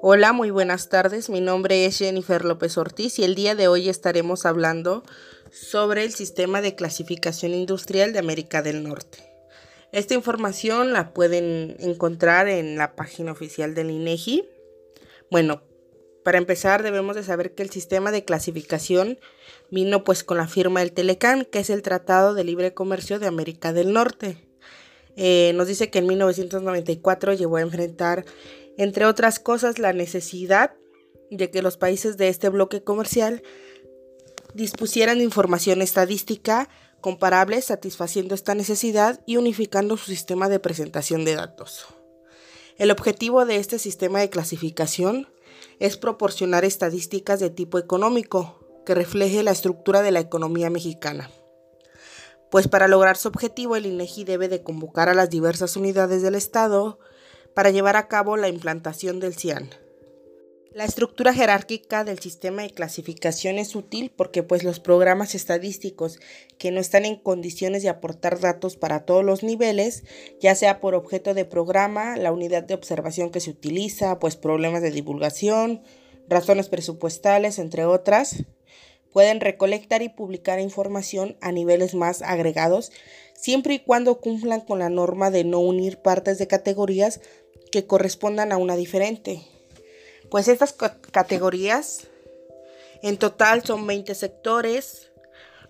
Hola, muy buenas tardes. Mi nombre es Jennifer López Ortiz y el día de hoy estaremos hablando sobre el sistema de clasificación industrial de América del Norte. Esta información la pueden encontrar en la página oficial del INEGI. E bueno, para empezar debemos de saber que el sistema de clasificación vino pues con la firma del Telecan, que es el Tratado de Libre Comercio de América del Norte. Eh, nos dice que en 1994 llevó a enfrentar entre otras cosas, la necesidad de que los países de este bloque comercial dispusieran de información estadística comparable satisfaciendo esta necesidad y unificando su sistema de presentación de datos. El objetivo de este sistema de clasificación es proporcionar estadísticas de tipo económico que refleje la estructura de la economía mexicana. Pues para lograr su objetivo el INEGI debe de convocar a las diversas unidades del Estado para llevar a cabo la implantación del CIAN. La estructura jerárquica del sistema de clasificación es útil porque pues los programas estadísticos que no están en condiciones de aportar datos para todos los niveles, ya sea por objeto de programa, la unidad de observación que se utiliza, pues problemas de divulgación, razones presupuestales, entre otras, pueden recolectar y publicar información a niveles más agregados, siempre y cuando cumplan con la norma de no unir partes de categorías que correspondan a una diferente. Pues estas categorías en total son 20 sectores,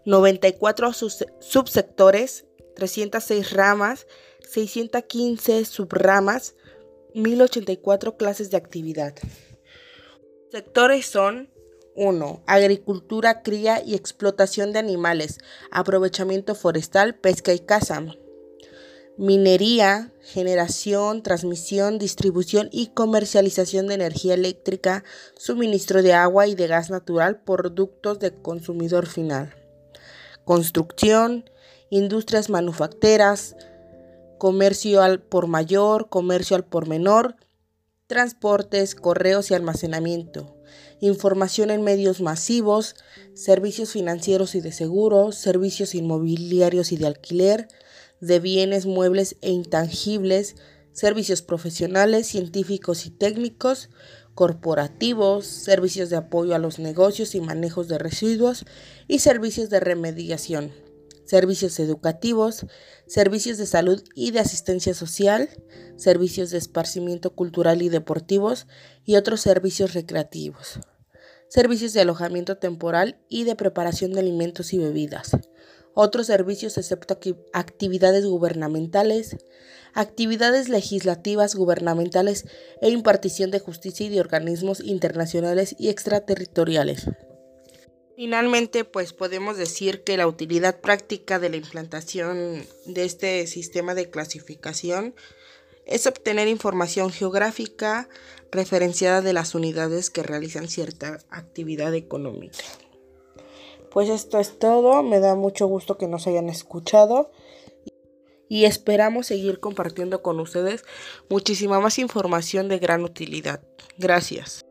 94 subsectores, 306 ramas, 615 subramas, 1084 clases de actividad. Sectores son 1. Agricultura, cría y explotación de animales, aprovechamiento forestal, pesca y caza minería, generación, transmisión, distribución y comercialización de energía eléctrica, suministro de agua y de gas natural, productos de consumidor final, construcción, industrias manufactureras, comercio al por mayor, comercio al por menor, transportes, correos y almacenamiento, información en medios masivos, servicios financieros y de seguros, servicios inmobiliarios y de alquiler, de bienes muebles e intangibles, servicios profesionales, científicos y técnicos, corporativos, servicios de apoyo a los negocios y manejos de residuos y servicios de remediación, servicios educativos, servicios de salud y de asistencia social, servicios de esparcimiento cultural y deportivos y otros servicios recreativos, servicios de alojamiento temporal y de preparación de alimentos y bebidas otros servicios excepto actividades gubernamentales, actividades legislativas gubernamentales e impartición de justicia y de organismos internacionales y extraterritoriales. Finalmente, pues podemos decir que la utilidad práctica de la implantación de este sistema de clasificación es obtener información geográfica referenciada de las unidades que realizan cierta actividad económica. Pues esto es todo, me da mucho gusto que nos hayan escuchado y esperamos seguir compartiendo con ustedes muchísima más información de gran utilidad. Gracias.